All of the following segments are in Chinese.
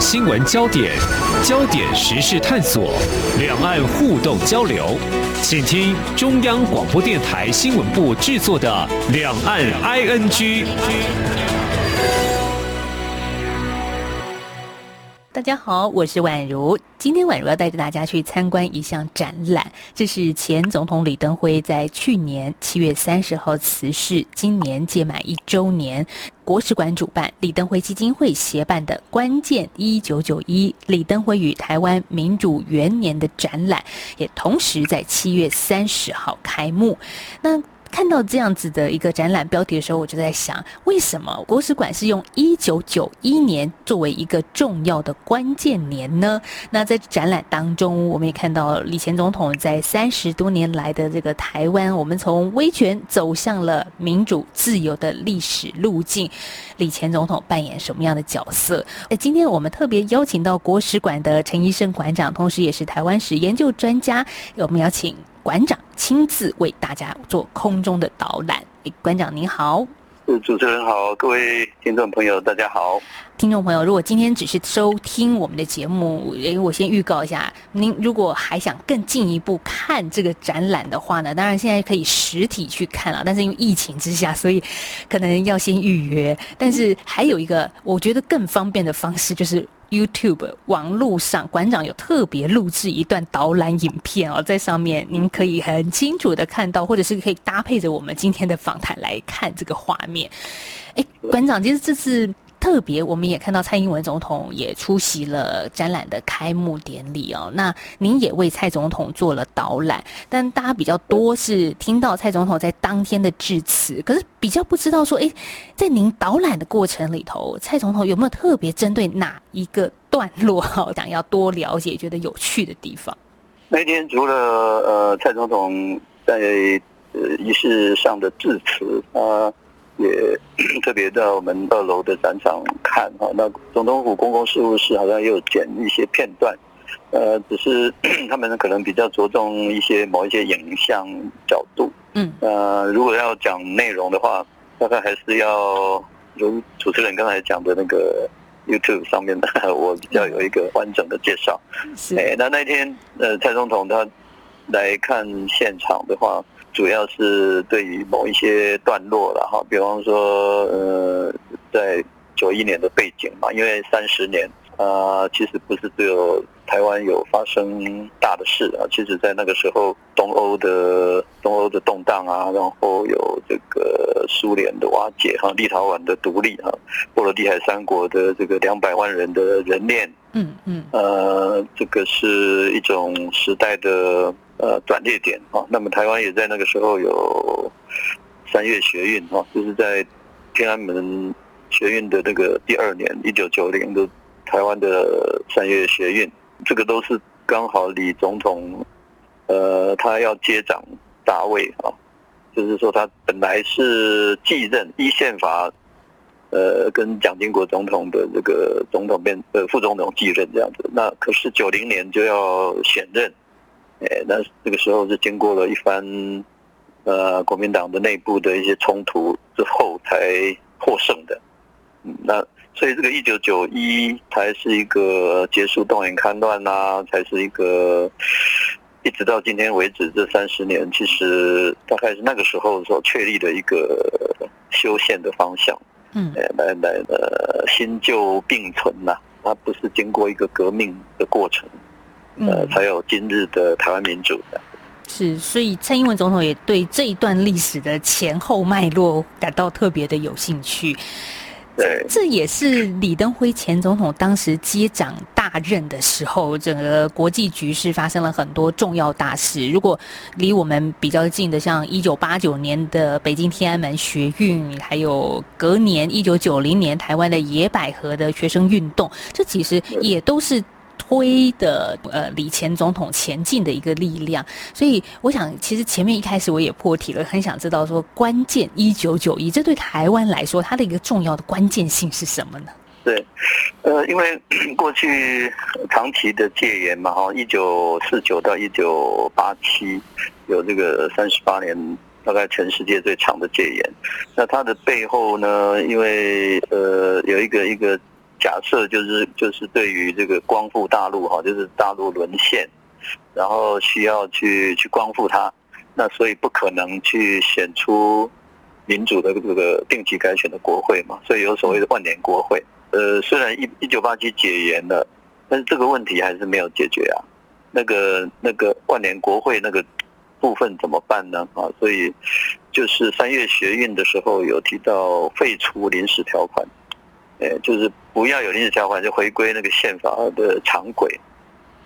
新闻焦点，焦点时事探索，两岸互动交流，请听中央广播电台新闻部制作的《两岸 ING》。大家好，我是宛如。今天宛如要带着大家去参观一项展览，这是前总统李登辉在去年七月三十号辞世，今年届满一周年，国史馆主办，李登辉基金会协办的“关键一九九一李登辉与台湾民主元年”的展览，也同时在七月三十号开幕。那看到这样子的一个展览标题的时候，我就在想，为什么国史馆是用一九九一年作为一个重要的关键年呢？那在展览当中，我们也看到李前总统在三十多年来的这个台湾，我们从威权走向了民主自由的历史路径，李前总统扮演什么样的角色？那，今天我们特别邀请到国史馆的陈医生馆长，同时也是台湾史研究专家，我们邀请。馆长亲自为大家做空中的导览。馆长您好，主持人好，各位听众朋友大家好。听众朋友，如果今天只是收听我们的节目，诶，我先预告一下，您如果还想更进一步看这个展览的话呢，当然现在可以实体去看了，但是因为疫情之下，所以可能要先预约。但是还有一个我觉得更方便的方式就是。YouTube 网络上，馆长有特别录制一段导览影片哦，在上面您可以很清楚的看到，或者是可以搭配着我们今天的访谈来看这个画面。哎，馆长，其实这次。特别，我们也看到蔡英文总统也出席了展览的开幕典礼哦。那您也为蔡总统做了导览，但大家比较多是听到蔡总统在当天的致辞，可是比较不知道说，哎，在您导览的过程里头，蔡总统有没有特别针对哪一个段落哈，想要多了解、觉得有趣的地方？那天除了呃蔡总统在呃仪式上的致辞啊。呃也 特别到我们二楼的展场看哈，那总统府公共事务室好像也有剪一些片段，呃，只是 他们可能比较着重一些某一些影像角度，嗯，呃，如果要讲内容的话，大概还是要如主持人刚才讲的那个 YouTube 上面的，我比较有一个完整的介绍。是，哎，那那天呃，蔡总统他来看现场的话。主要是对于某一些段落了哈，比方说呃，在九一年的背景嘛，因为三十年啊、呃，其实不是只有台湾有发生大的事啊，其实在那个时候，东欧的东欧的动荡啊，然后有这个苏联的瓦解哈，立陶宛的独立哈，波罗的海三国的这个两百万人的人链，嗯嗯，呃，这个是一种时代的。呃，转捩点啊，那么台湾也在那个时候有三月学运啊，就是在天安门学运的那个第二年，一九九零的台湾的三月学运，这个都是刚好李总统呃，他要接掌大位啊，就是说他本来是继任依宪法呃，跟蒋经国总统的这个总统变呃副总统继任这样子，那可是九零年就要选任。哎，那这个时候是经过了一番，呃，国民党的内部的一些冲突之后才获胜的。嗯，那所以这个一九九一才是一个结束动员戡乱呐，才是一个一直到今天为止这三十年，其实大概是那个时候所确立的一个修宪的方向。嗯，来来呃，新旧并存呐，它不是经过一个革命的过程。呃，才有今日的台湾民主的。是，所以蔡英文总统也对这一段历史的前后脉络感到特别的有兴趣。对，这也是李登辉前总统当时接掌大任的时候，整个国际局势发生了很多重要大事。如果离我们比较近的，像一九八九年的北京天安门学运，还有隔年一九九零年台湾的野百合的学生运动，这其实也都是。推的呃，李前总统前进的一个力量，所以我想，其实前面一开始我也破题了，很想知道说，关键一九九一，这对台湾来说，它的一个重要的关键性是什么呢？对，呃，因为 过去长期的戒严嘛，哈，一九四九到一九八七，有这个三十八年，大概全世界最长的戒严。那它的背后呢，因为呃，有一个一个。假设就是就是对于这个光复大陆哈，就是大陆沦陷，然后需要去去光复它，那所以不可能去选出民主的这个定期改选的国会嘛，所以有所谓的万年国会。呃，虽然一一九八七解严了，但是这个问题还是没有解决啊。那个那个万年国会那个部分怎么办呢？啊，所以就是三月学运的时候有提到废除临时条款，呃，就是不要有临时条款，就回归那个宪法的常轨。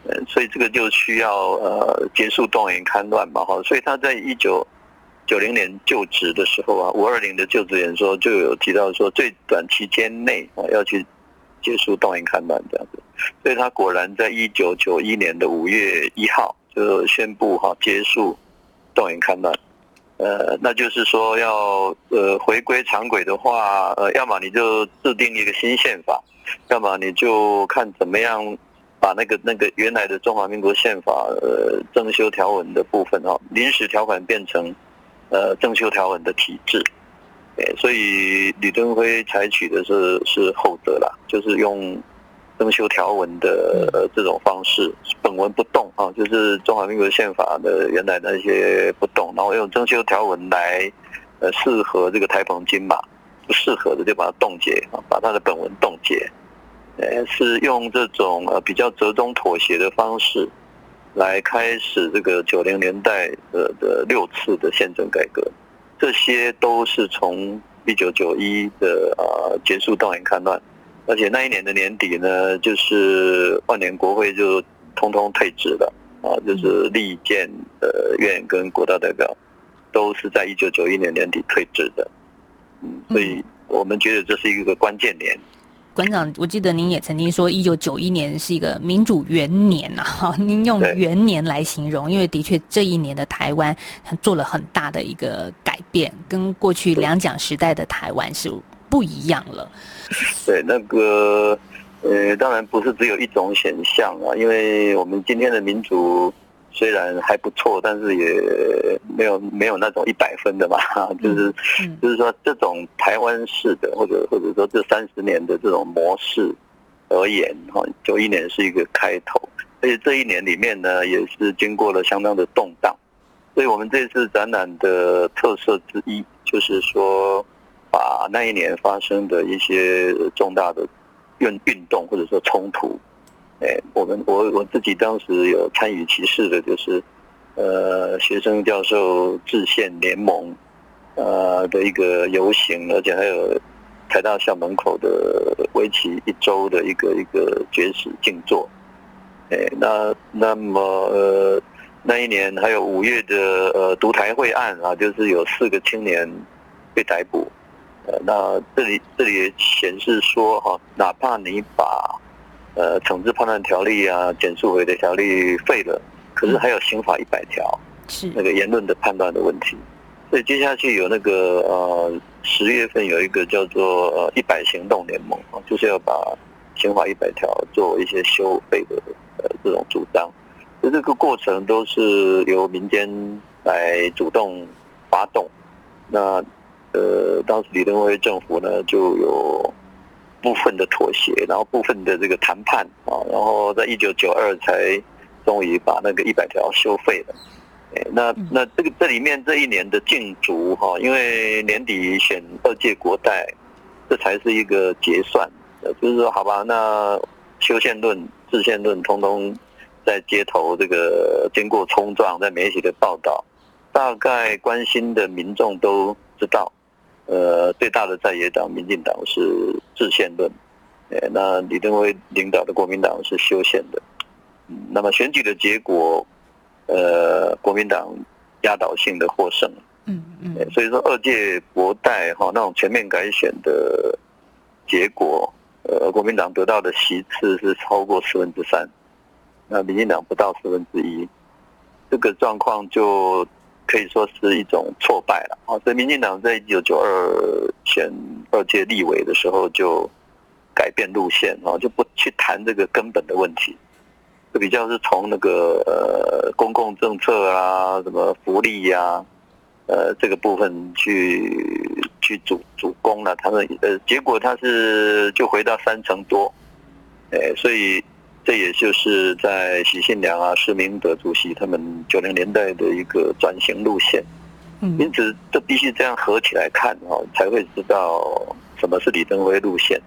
呃，所以这个就需要呃结束动员戡乱嘛，哈。所以他在一九九零年就职的时候啊，五二零的就职演说就有提到说，最短期间内啊要去结束动员戡乱这样子。所以他果然在一九九一年的五月一号就宣布哈结束动员戡乱，呃，那就是说要呃回归常轨的话，呃，要么你就制定一个新宪法，要么你就看怎么样把那个那个原来的中华民国宪法呃增修条文的部分哈临时条款变成呃增修条文的体制，所以李登辉采取的是是后者啦，就是用。增修条文的这种方式，本文不动啊，就是中华民国宪法的原来那些不动，然后用增修条文来呃适合这个台澎金马，不适合的就把它冻结啊，把它的本文冻结，呃，是用这种呃比较折中妥协的方式来开始这个九零年代的的六次的宪政改革，这些都是从一九九一的啊结束动员戡乱。而且那一年的年底呢，就是万年国会就通通退职了啊，就是立建呃院跟国大代表都是在一九九一年年底退职的，嗯，所以我们觉得这是一个关键年。馆长，我记得您也曾经说一九九一年是一个民主元年呐，哈，您用元年来形容，因为的确这一年的台湾做了很大的一个改变，跟过去两蒋时代的台湾是。不一样了，对，那个，呃，当然不是只有一种选项啊，因为我们今天的民主虽然还不错，但是也没有没有那种一百分的嘛，就是，就是说这种台湾式的，或者或者说这三十年的这种模式而言，哈，九一年是一个开头，而且这一年里面呢，也是经过了相当的动荡，所以我们这次展览的特色之一就是说。把那一年发生的一些重大的运运动或者说冲突，哎，我们我我自己当时有参与其事的，就是呃学生教授制宪联盟呃的一个游行，而且还有台大校门口的为期一周的一个一个绝食静坐，哎，那那么呃那一年还有五月的呃独台会案啊，就是有四个青年被逮捕。呃，那这里这里也显示说哈，哪怕你把呃惩治判断条例啊、减速违的条例废了，可是还有刑法一百条，是那个言论的判断的问题。所以接下去有那个呃十月份有一个叫做呃一百行动联盟啊，就是要把刑法一百条做一些修废的呃这种主张。所以这个过程都是由民间来主动发动，那。呃，当时李登辉政府呢，就有部分的妥协，然后部分的这个谈判啊，然后在一九九二才终于把那个一百条修废了。哎，那那这个这里面这一年的竞逐哈，因为年底选二届国代，这才是一个结算。就是说，好吧，那修宪论、制宪论，通通在街头这个经过冲撞，在媒体的报道，大概关心的民众都知道。呃，最大的在野党民进党是制宪论，那李登辉领导的国民党是修宪的。那么选举的结果，呃，国民党压倒性的获胜。嗯嗯。所以说二届国代哈那种全面改选的结果，呃，国民党得到的席次是超过四分之三，那民进党不到四分之一，这个状况就。可以说是一种挫败了啊！所以民进党在一九九二选二届立委的时候就改变路线啊，就不去谈这个根本的问题，就比较是从那个呃公共政策啊、什么福利呀、呃这个部分去去主主攻了，他们呃结果他是就回到三成多，哎，所以这也就是在许信良啊、施明德主席他们九零年代的一个转型路线。嗯，因此这必须这样合起来看哦，才会知道什么是李登辉路线。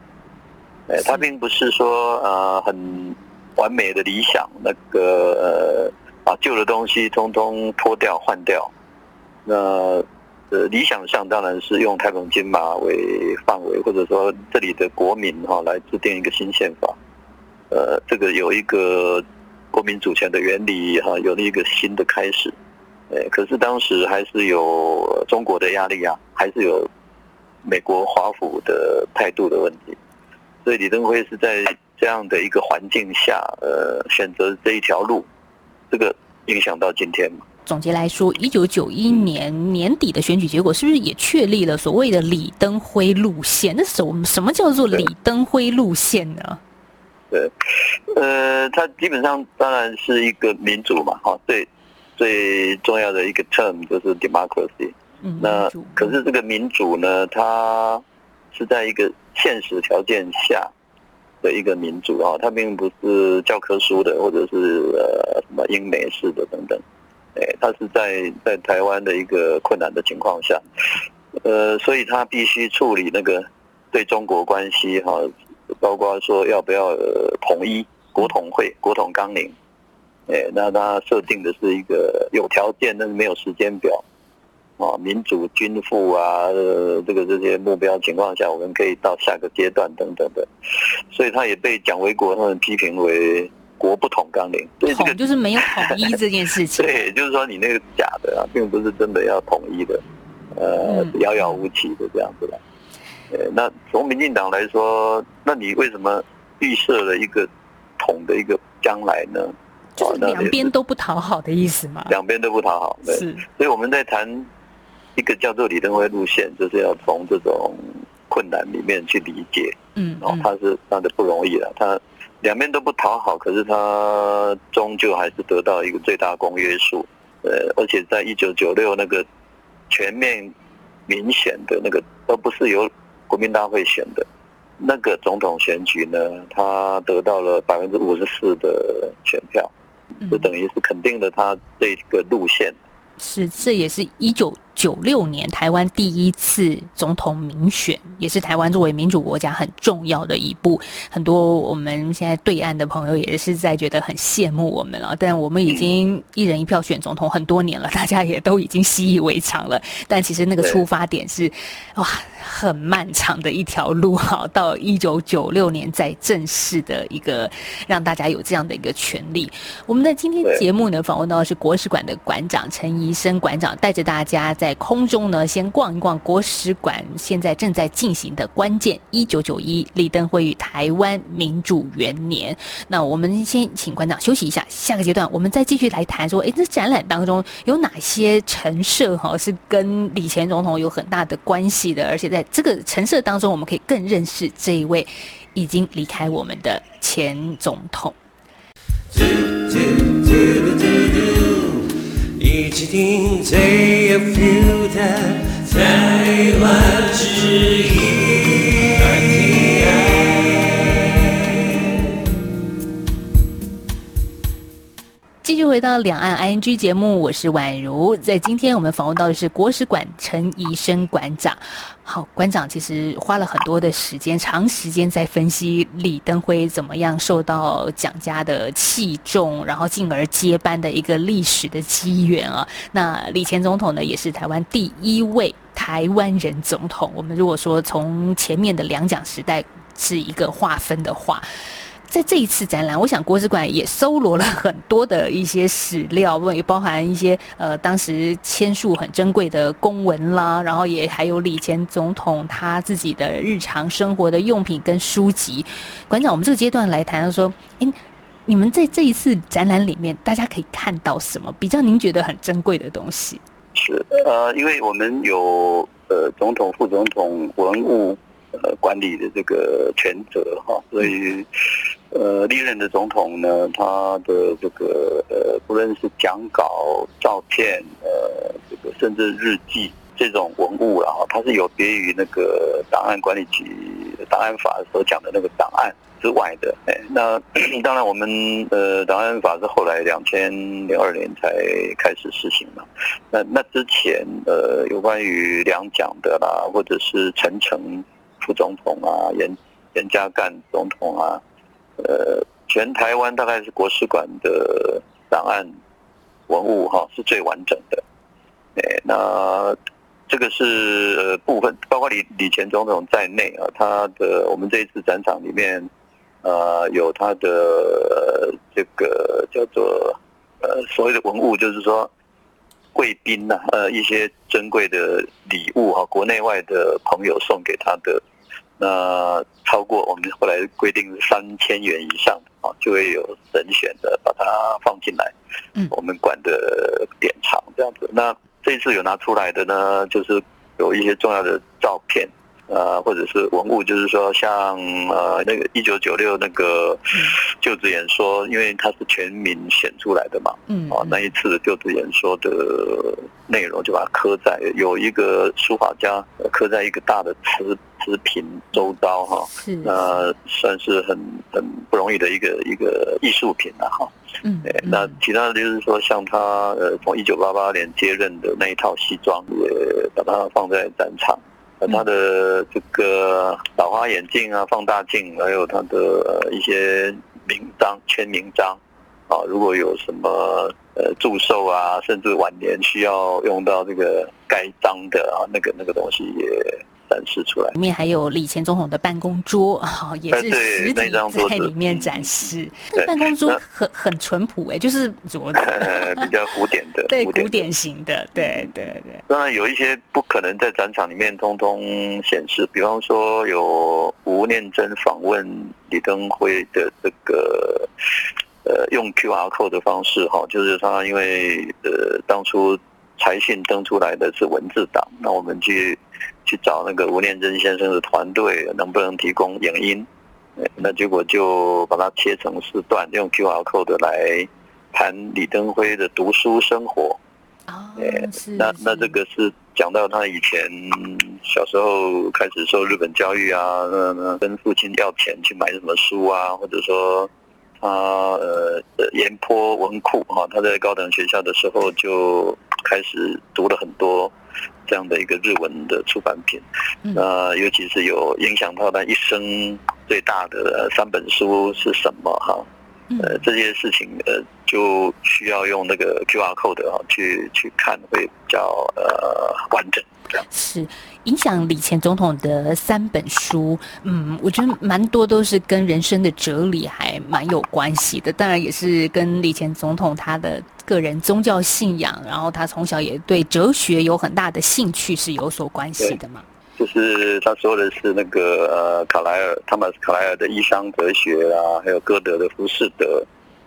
哎，他并不是说呃很完美的理想，那个呃把旧的东西通通脱掉换掉。那呃理想上当然是用台澎金马为范围，或者说这里的国民哈来制定一个新宪法。呃，这个有一个国民主权的原理哈，有了一个新的开始。哎，可是当时还是有中国的压力啊，还是有美国华府的态度的问题。所以李登辉是在这样的一个环境下，呃，选择这一条路，这个影响到今天嘛。总结来说，一九九一年年底的选举结果，是不是也确立了所谓的李登辉路线？那什么什么叫做李登辉路线呢？对，呃，它基本上当然是一个民主嘛，哈，最最重要的一个 term 就是 democracy。嗯，那可是这个民主呢，它是在一个现实条件下的一个民主啊，它并不是教科书的，或者是呃什么英美式的等等，哎，它是在在台湾的一个困难的情况下，呃，所以它必须处理那个对中国关系哈，包括说要不要统一国统会、国统纲领，哎，那他设定的是一个有条件，但是没有时间表。啊，民主均富啊，呃，这个这些目标情况下，我们可以到下个阶段等等的，所以他也被蒋维国他们批评为国不统纲领，对，这个就是没有统一这件事情。对，就是说你那个假的啊，并不是真的要统一的，呃，遥遥无期的这样子的。呃，那从民进党来说，那你为什么预设了一个统的一个将来呢？就是两边都不讨好的意思嘛？两边都不讨好，对。是，所以我们在谈。一个叫做李登辉路线，就是要从这种困难里面去理解，嗯，然后他是他的不容易了，他两边都不讨好，可是他终究还是得到一个最大公约数，呃，而且在一九九六那个全面明显的那个，而不是由国民大会选的那个总统选举呢，他得到了百分之五十四的选票，就等于是肯定了他这个路线。是，这也是一九九六年台湾第一次总统民选，也是台湾作为民主国家很重要的一步。很多我们现在对岸的朋友也是在觉得很羡慕我们了，但我们已经一人一票选总统很多年了，大家也都已经习以为常了。但其实那个出发点是，哇，很漫长的一条路哈，到一九九六年再正式的一个让大家有这样的一个权利。我们的今天节目呢，访问到的是国史馆的馆长陈怡生馆长，带着大家在。在空中呢，先逛一逛国史馆现在正在进行的关键一九九一立登会与台湾民主元年。那我们先请馆长休息一下，下个阶段我们再继续来谈说，哎，这展览当中有哪些陈设哈是跟李前总统有很大的关系的？而且在这个陈设当中，我们可以更认识这一位已经离开我们的前总统。一起听最有 feel 的台湾之音。继续回到两岸 ING 节目，我是宛如。在今天我们访问到的是国史馆陈仪深馆长。好，馆长其实花了很多的时间，长时间在分析李登辉怎么样受到蒋家的器重，然后进而接班的一个历史的机缘啊。那李前总统呢，也是台湾第一位台湾人总统。我们如果说从前面的两蒋时代是一个划分的话。在这一次展览，我想国史馆也搜罗了很多的一些史料，也包含一些呃当时签署很珍贵的公文啦，然后也还有李前总统他自己的日常生活的用品跟书籍。馆长，我们这个阶段来谈说，诶，你们在这一次展览里面，大家可以看到什么比较您觉得很珍贵的东西？是呃，因为我们有呃总统、副总统文物呃管理的这个权责哈，所以。呃历任的总统呢，他的这个呃，不论是讲稿、照片，呃，这个甚至日记这种文物然后它是有别于那个档案管理局档案法所讲的那个档案。之外的，哎，那 当然，我们呃，档案法是后来两千零二年才开始实行嘛。那那之前，呃，有关于两蒋的啦，或者是陈诚副总统啊，严严家淦总统啊，呃，全台湾大概是国史馆的档案文物哈，是最完整的。哎，那这个是呃部分，包括李李前总统在内啊，他的我们这一次展场里面。呃，有他的、这个叫做呃所谓的文物，就是说贵宾呐，呃一些珍贵的礼物哈，国内外的朋友送给他的，那超过我们后来规定是三千元以上啊，就会有人选的把它放进来，嗯，我们管的典藏这样子。那这次有拿出来的呢，就是有一些重要的照片。呃，或者是文物，就是说像呃那个一九九六那个就职演说，因为它是全民选出来的嘛，嗯，啊那一次的就职演说的内容就把它刻在有一个书法家刻在一个大的瓷瓷瓶周遭哈，是，那算是很很不容易的一个一个艺术品了哈，嗯，那其他的就是说像他呃从一九八八年接任的那一套西装也把它放在展场。呃，他的这个老花眼镜啊，放大镜，还有他的一些名章、签名章，啊，如果有什么呃祝寿啊，甚至晚年需要用到这个盖章的啊，那个那个东西也。展示出来，里面还有李前总统的办公桌，哈，也是实体在里面展示。那办公桌很很淳朴哎，就是桌子，比较古典的，对，古典型的，对对对。当然有一些不可能在展场里面通通显示，比方说有吴念真访问李登辉的这个，呃，用 QR code 的方式哈，就是他因为呃当初财讯登出来的是文字档，那我们去。去找那个吴念真先生的团队，能不能提供影音？那结果就把它切成四段，用 QR code 来谈李登辉的读书生活。哦，那那这个是讲到他以前小时候开始受日本教育啊，那那跟父亲要钱去买什么书啊，或者说他呃廉颇文库哈，他在高等学校的时候就开始读了很多。这样的一个日文的出版品，呃，尤其是有影响到他一生最大的三本书是什么哈？呃，这些事情呃，就需要用那个 QR code 啊去去看，会比较呃完整。是影响李前总统的三本书，嗯，我觉得蛮多都是跟人生的哲理还蛮有关系的。当然也是跟李前总统他的个人宗教信仰，然后他从小也对哲学有很大的兴趣是有所关系的嘛。就是他说的是那个呃卡莱尔，汤马斯卡莱尔的《异乡哲学》啊，还有歌德的《浮士德》，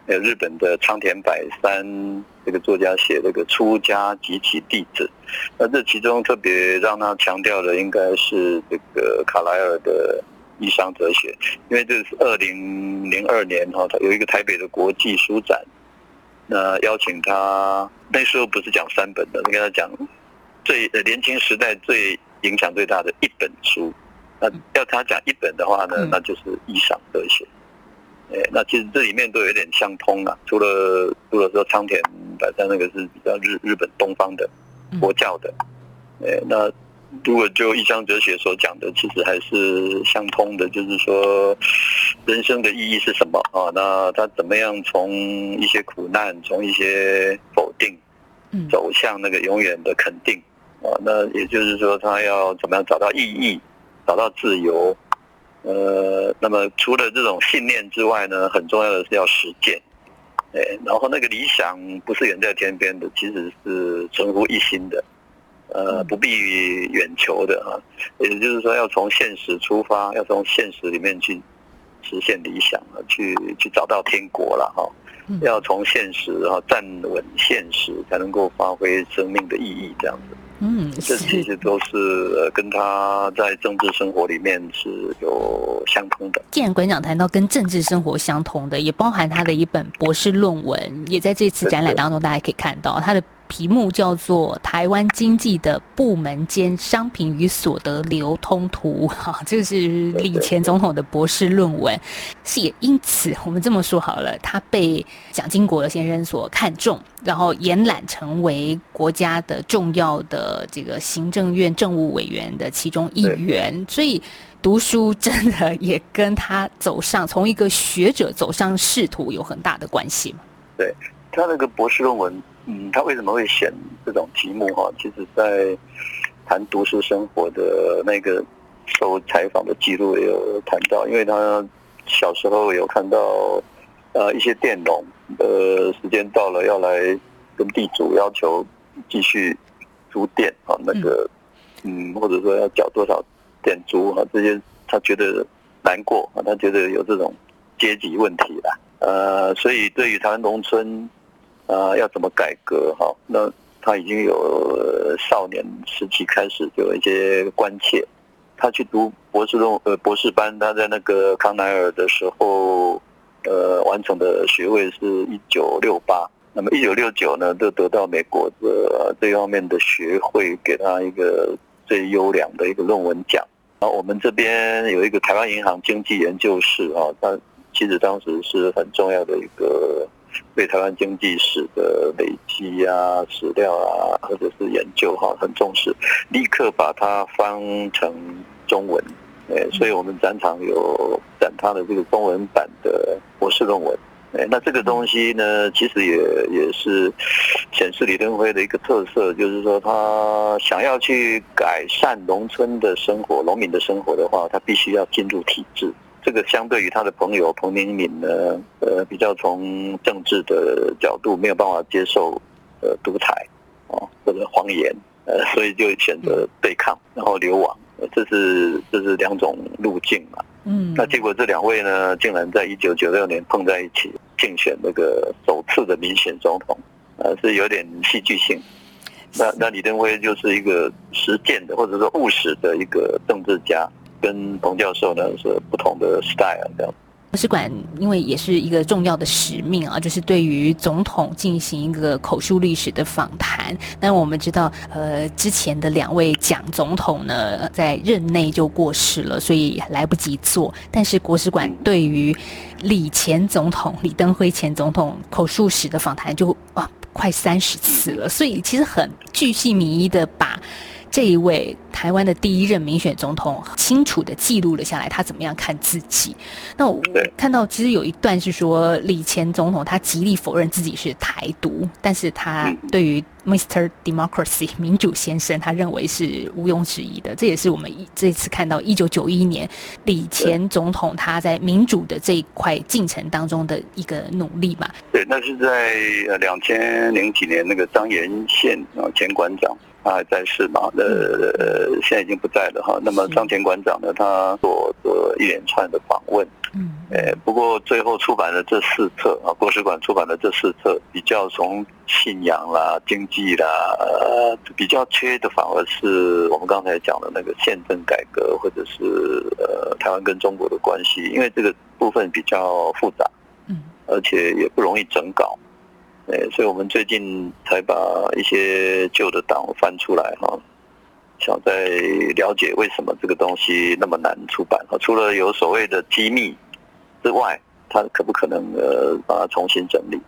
还有日本的仓田百三。这个作家写这个出家及其弟子，那这其中特别让他强调的应该是这个卡莱尔的异乡哲学，因为这是二零零二年哈，他有一个台北的国际书展，那邀请他那时候不是讲三本的，你跟他讲最年轻时代最影响最大的一本书，那要他讲一本的话呢，那就是异乡哲学。哎，那其实这里面都有点相通啊，除了除了说仓田百三那个是比较日日本东方的佛教的，哎，那如果就异乡哲学所讲的，其实还是相通的，就是说人生的意义是什么？啊？那他怎么样从一些苦难，从一些否定，走向那个永远的肯定啊？那也就是说，他要怎么样找到意义，找到自由？呃，那么除了这种信念之外呢，很重要的是要实践，哎，然后那个理想不是远在天边的，其实是存乎一心的，呃，不必远求的啊，也就是说要从现实出发，要从现实里面去实现理想啊，去去找到天国了哈，要从现实哈站稳现实，才能够发挥生命的意义这样子。嗯，这其实都是跟他在政治生活里面是有相通的。既然馆长谈到跟政治生活相通的，也包含他的一本博士论文，也在这次展览当中，大家可以看到他的。题目叫做《台湾经济的部门间商品与所得流通图》，哈，这是李前总统的博士论文。是也因此，我们这么说好了，他被蒋经国先生所看中，然后延揽成为国家的重要的这个行政院政务委员的其中一员。所以，读书真的也跟他走上从一个学者走上仕途有很大的关系嘛？对，他那个博士论文。嗯，他为什么会选这种题目哈？其实，在谈读书生活的那个受采访的记录也有谈到，因为他小时候有看到呃一些佃农，呃时间到了要来跟地主要求继续租佃啊，那个嗯或者说要缴多少佃租哈，这些他觉得难过啊，他觉得有这种阶级问题啦，呃，所以对于台湾农村。啊，要怎么改革？哈，那他已经有少年时期开始就有一些关切。他去读博士论呃博士班，他在那个康奈尔的时候，呃，完成的学位是一九六八。那么一九六九呢，就得到美国的这方面的学会给他一个最优良的一个论文奖。然后我们这边有一个台湾银行经济研究室啊，他其实当时是很重要的一个。对台湾经济史的累积啊、史料啊，或者是研究哈，很重视，立刻把它翻成中文，哎，所以我们展场有展他的这个中文版的博士论文，哎，那这个东西呢，其实也也是显示李登辉的一个特色，就是说他想要去改善农村的生活、农民的生活的话，他必须要进入体制。这个相对于他的朋友彭明敏呢，呃，比较从政治的角度没有办法接受呃独裁哦或者谎言，呃，所以就选择对抗，然后流亡，这是这是两种路径嘛。嗯，那结果这两位呢，竟然在一九九六年碰在一起竞选那个首次的民选总统，呃，是有点戏剧性。那那李登辉就是一个实践的或者说务实的一个政治家。跟彭教授呢是不同的 style 这样。博士馆因为也是一个重要的使命啊，就是对于总统进行一个口述历史的访谈。那我们知道，呃，之前的两位蒋总统呢，在任内就过世了，所以来不及做。但是国史馆对于李前总统、李登辉前总统口述史的访谈就啊，快三十次了，所以其实很巨细靡遗的把。这一位台湾的第一任民选总统，清楚的记录了下来，他怎么样看自己。那我看到其实有一段是说，李前总统他极力否认自己是台独，但是他对于 Mr. Democracy 民主先生，他认为是毋庸置疑的。这也是我们这次看到一九九一年李前总统他在民主的这一块进程当中的一个努力嘛。对，那是在呃两千零几年那个张延宪啊前馆长。他还在世嘛？呃，现在已经不在了哈。那么张前馆长呢？他做做一连串的访问。嗯。诶，不过最后出版了这四册啊，国史馆出版了这四册，比较从信仰啦、经济啦，呃，比较缺的反而是我们刚才讲的那个宪政改革，或者是呃台湾跟中国的关系，因为这个部分比较复杂，嗯，而且也不容易整稿。哎，所以我们最近才把一些旧的档翻出来哈，想再了解为什么这个东西那么难出版哈。除了有所谓的机密之外，它可不可能呃把它重新整理？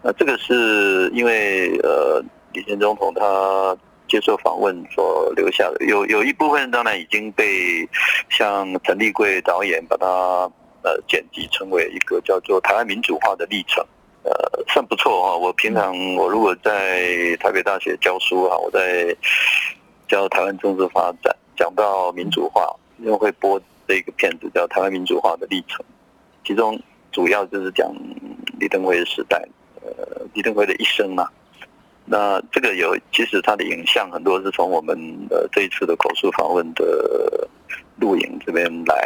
那这个是因为呃李前总统他接受访问所留下的，有有一部分当然已经被像陈立贵导演把它呃剪辑成为一个叫做台湾民主化的历程。呃，算不错哈。我平常我如果在台北大学教书啊，我在教台湾政治发展，讲到民主化，因为会播这个片子叫《台湾民主化的历程》，其中主要就是讲李登辉的时代，呃，李登辉的一生嘛。那这个有，其实他的影像很多是从我们呃这一次的口述访问的录影这边来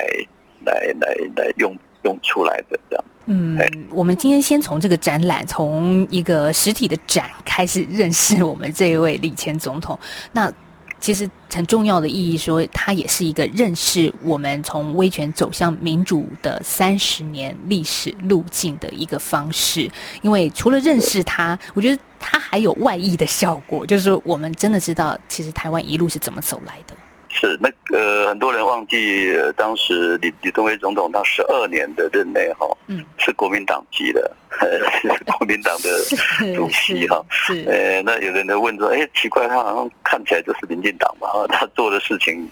来来来用用出来的这样。嗯，我们今天先从这个展览，从一个实体的展开始认识我们这一位李前总统。那其实很重要的意义，说它也是一个认识我们从威权走向民主的三十年历史路径的一个方式。因为除了认识它，我觉得它还有外溢的效果，就是说我们真的知道，其实台湾一路是怎么走来的。是那个很多人忘记，当时李李登辉总统他十二年的任内哈，嗯，是国民党籍的，是国民党的 主席哈，是，呃，那有人就问说，哎，奇怪，他好像看起来就是民进党嘛，他做的事情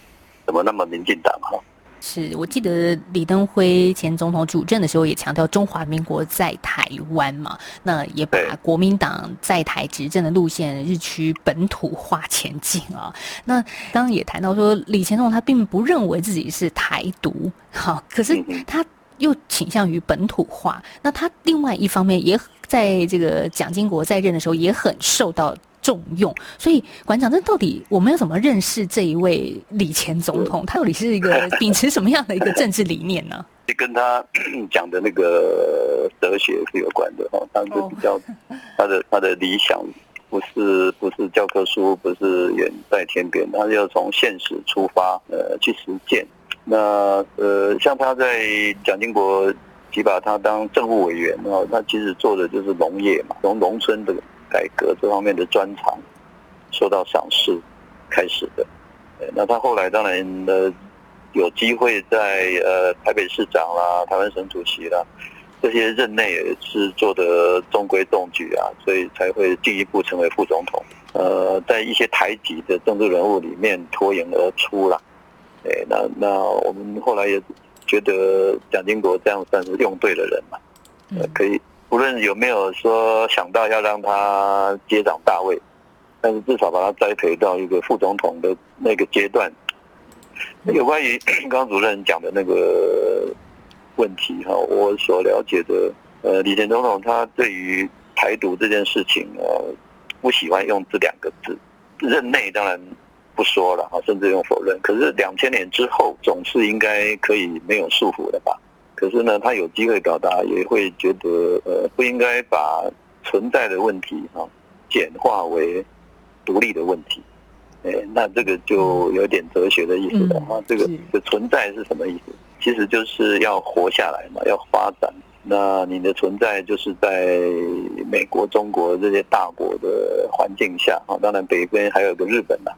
怎么那么民进党哈？是我记得李登辉前总统主政的时候也强调中华民国在台湾嘛，那也把国民党在台执政的路线日趋本土化前进啊。那刚刚也谈到说，李前总统他并不认为自己是台独，好，可是他又倾向于本土化。那他另外一方面也在这个蒋经国在任的时候也很受到。重用，所以馆长，这到底我们要怎么认识这一位李前总统？他到底是一个 秉持什么样的一个政治理念呢？跟他 讲的那个哲学是有关的哦，他是比较他的他的理想不是不是教科书，不是远在天边，他要从现实出发，呃，去实践。那呃，像他在蒋经国提拔他当政务委员哦，他其实做的就是农业嘛，从农村的。改革这方面的专长受到赏识，开始的。那他后来当然呃，有机会在呃台北市长啦、台湾省主席啦这些任内也是做的中规中矩啊，所以才会进一步成为副总统。呃，在一些台籍的政治人物里面脱颖而出了。哎，那那我们后来也觉得蒋经国这样算是用对了人嘛，呃，可以。无论有没有说想到要让他接掌大位，但是至少把他栽培到一个副总统的那个阶段。有关于 刚刚主任讲的那个问题哈，我所了解的，呃，李前总统他对于台独这件事情呃，不喜欢用这两个字，任内当然不说了哈，甚至用否认。可是两千年之后，总是应该可以没有束缚的吧？可是呢，他有机会表达，也会觉得呃，不应该把存在的问题啊简化为独立的问题。哎，那这个就有点哲学的意思了哈。这个的存在是什么意思？其实就是要活下来嘛，要发展。那你的存在就是在美国、中国这些大国的环境下啊。当然，北边还有个日本呐，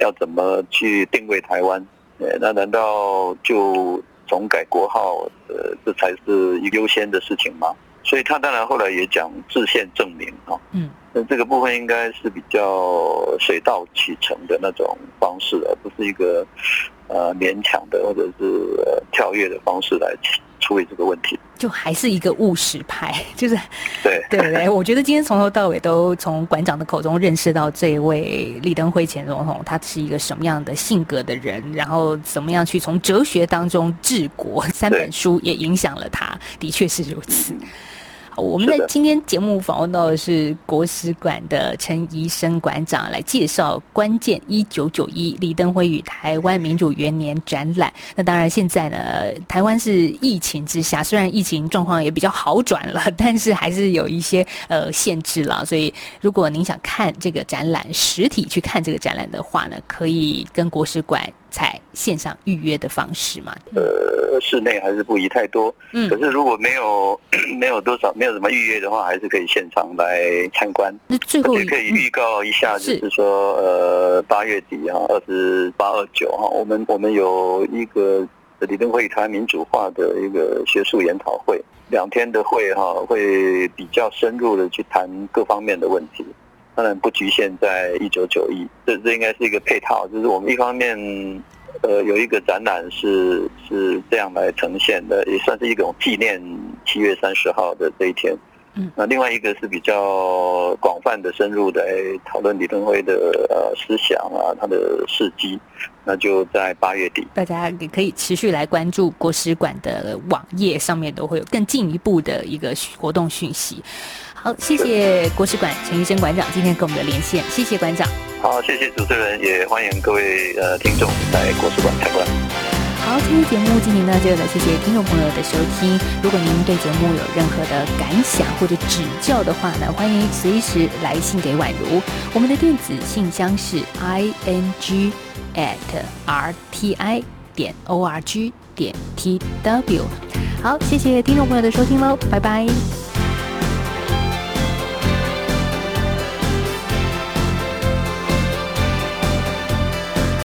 要怎么去定位台湾？哎，那难道就？总改国号，呃，这才是一优先的事情嘛。所以他当然后来也讲制宪证明啊，嗯，那这个部分应该是比较水到渠成的那种方式，而不是一个呃勉强的或者是、呃、跳跃的方式来处理这个问题。就还是一个务实派，就是对对对，我觉得今天从头到尾都从馆长的口中认识到这位李登辉前总统，他是一个什么样的性格的人，然后怎么样去从哲学当中治国，三本书也影响了他，的确是如此。我们在今天节目访问到的是国史馆的陈仪生馆长，来介绍关键一九九一李登辉与台湾民主元年展览。那当然，现在呢，台湾是疫情之下，虽然疫情状况也比较好转了，但是还是有一些呃限制了。所以，如果您想看这个展览，实体去看这个展览的话呢，可以跟国史馆采线上预约的方式嘛？呃，室内还是不宜太多。嗯，可是如果没有 没有多少没有什么预约的话，还是可以现场来参观。那最后也可以预告一下，就是说，呃，八月底啊，二十八、二九哈，我们我们有一个理论会谈民主化的一个学术研讨会，两天的会哈，会比较深入的去谈各方面的问题。当然不局限在一九九一，这这应该是一个配套，就是我们一方面，呃，有一个展览是是这样来呈现的，也算是一种纪念七月三十号的这一天。嗯，那另外一个是比较广泛的、深入的讨论李登辉的呃思想啊，他的事迹，那就在八月底，大家也可以持续来关注国史馆的网页上面都会有更进一步的一个活动讯息。好，谢谢国史馆陈医生馆长今天跟我们的连线，谢谢馆长。好，谢谢主持人，也欢迎各位呃听众来国史馆参观。好，今天节目进行到这了，谢谢听众朋友的收听。如果您对节目有任何的感想或者指教的话呢，欢迎随时来信给宛如。我们的电子信箱是 i n g at r t i 点 o r g 点 t w。好，谢谢听众朋友的收听喽，拜拜。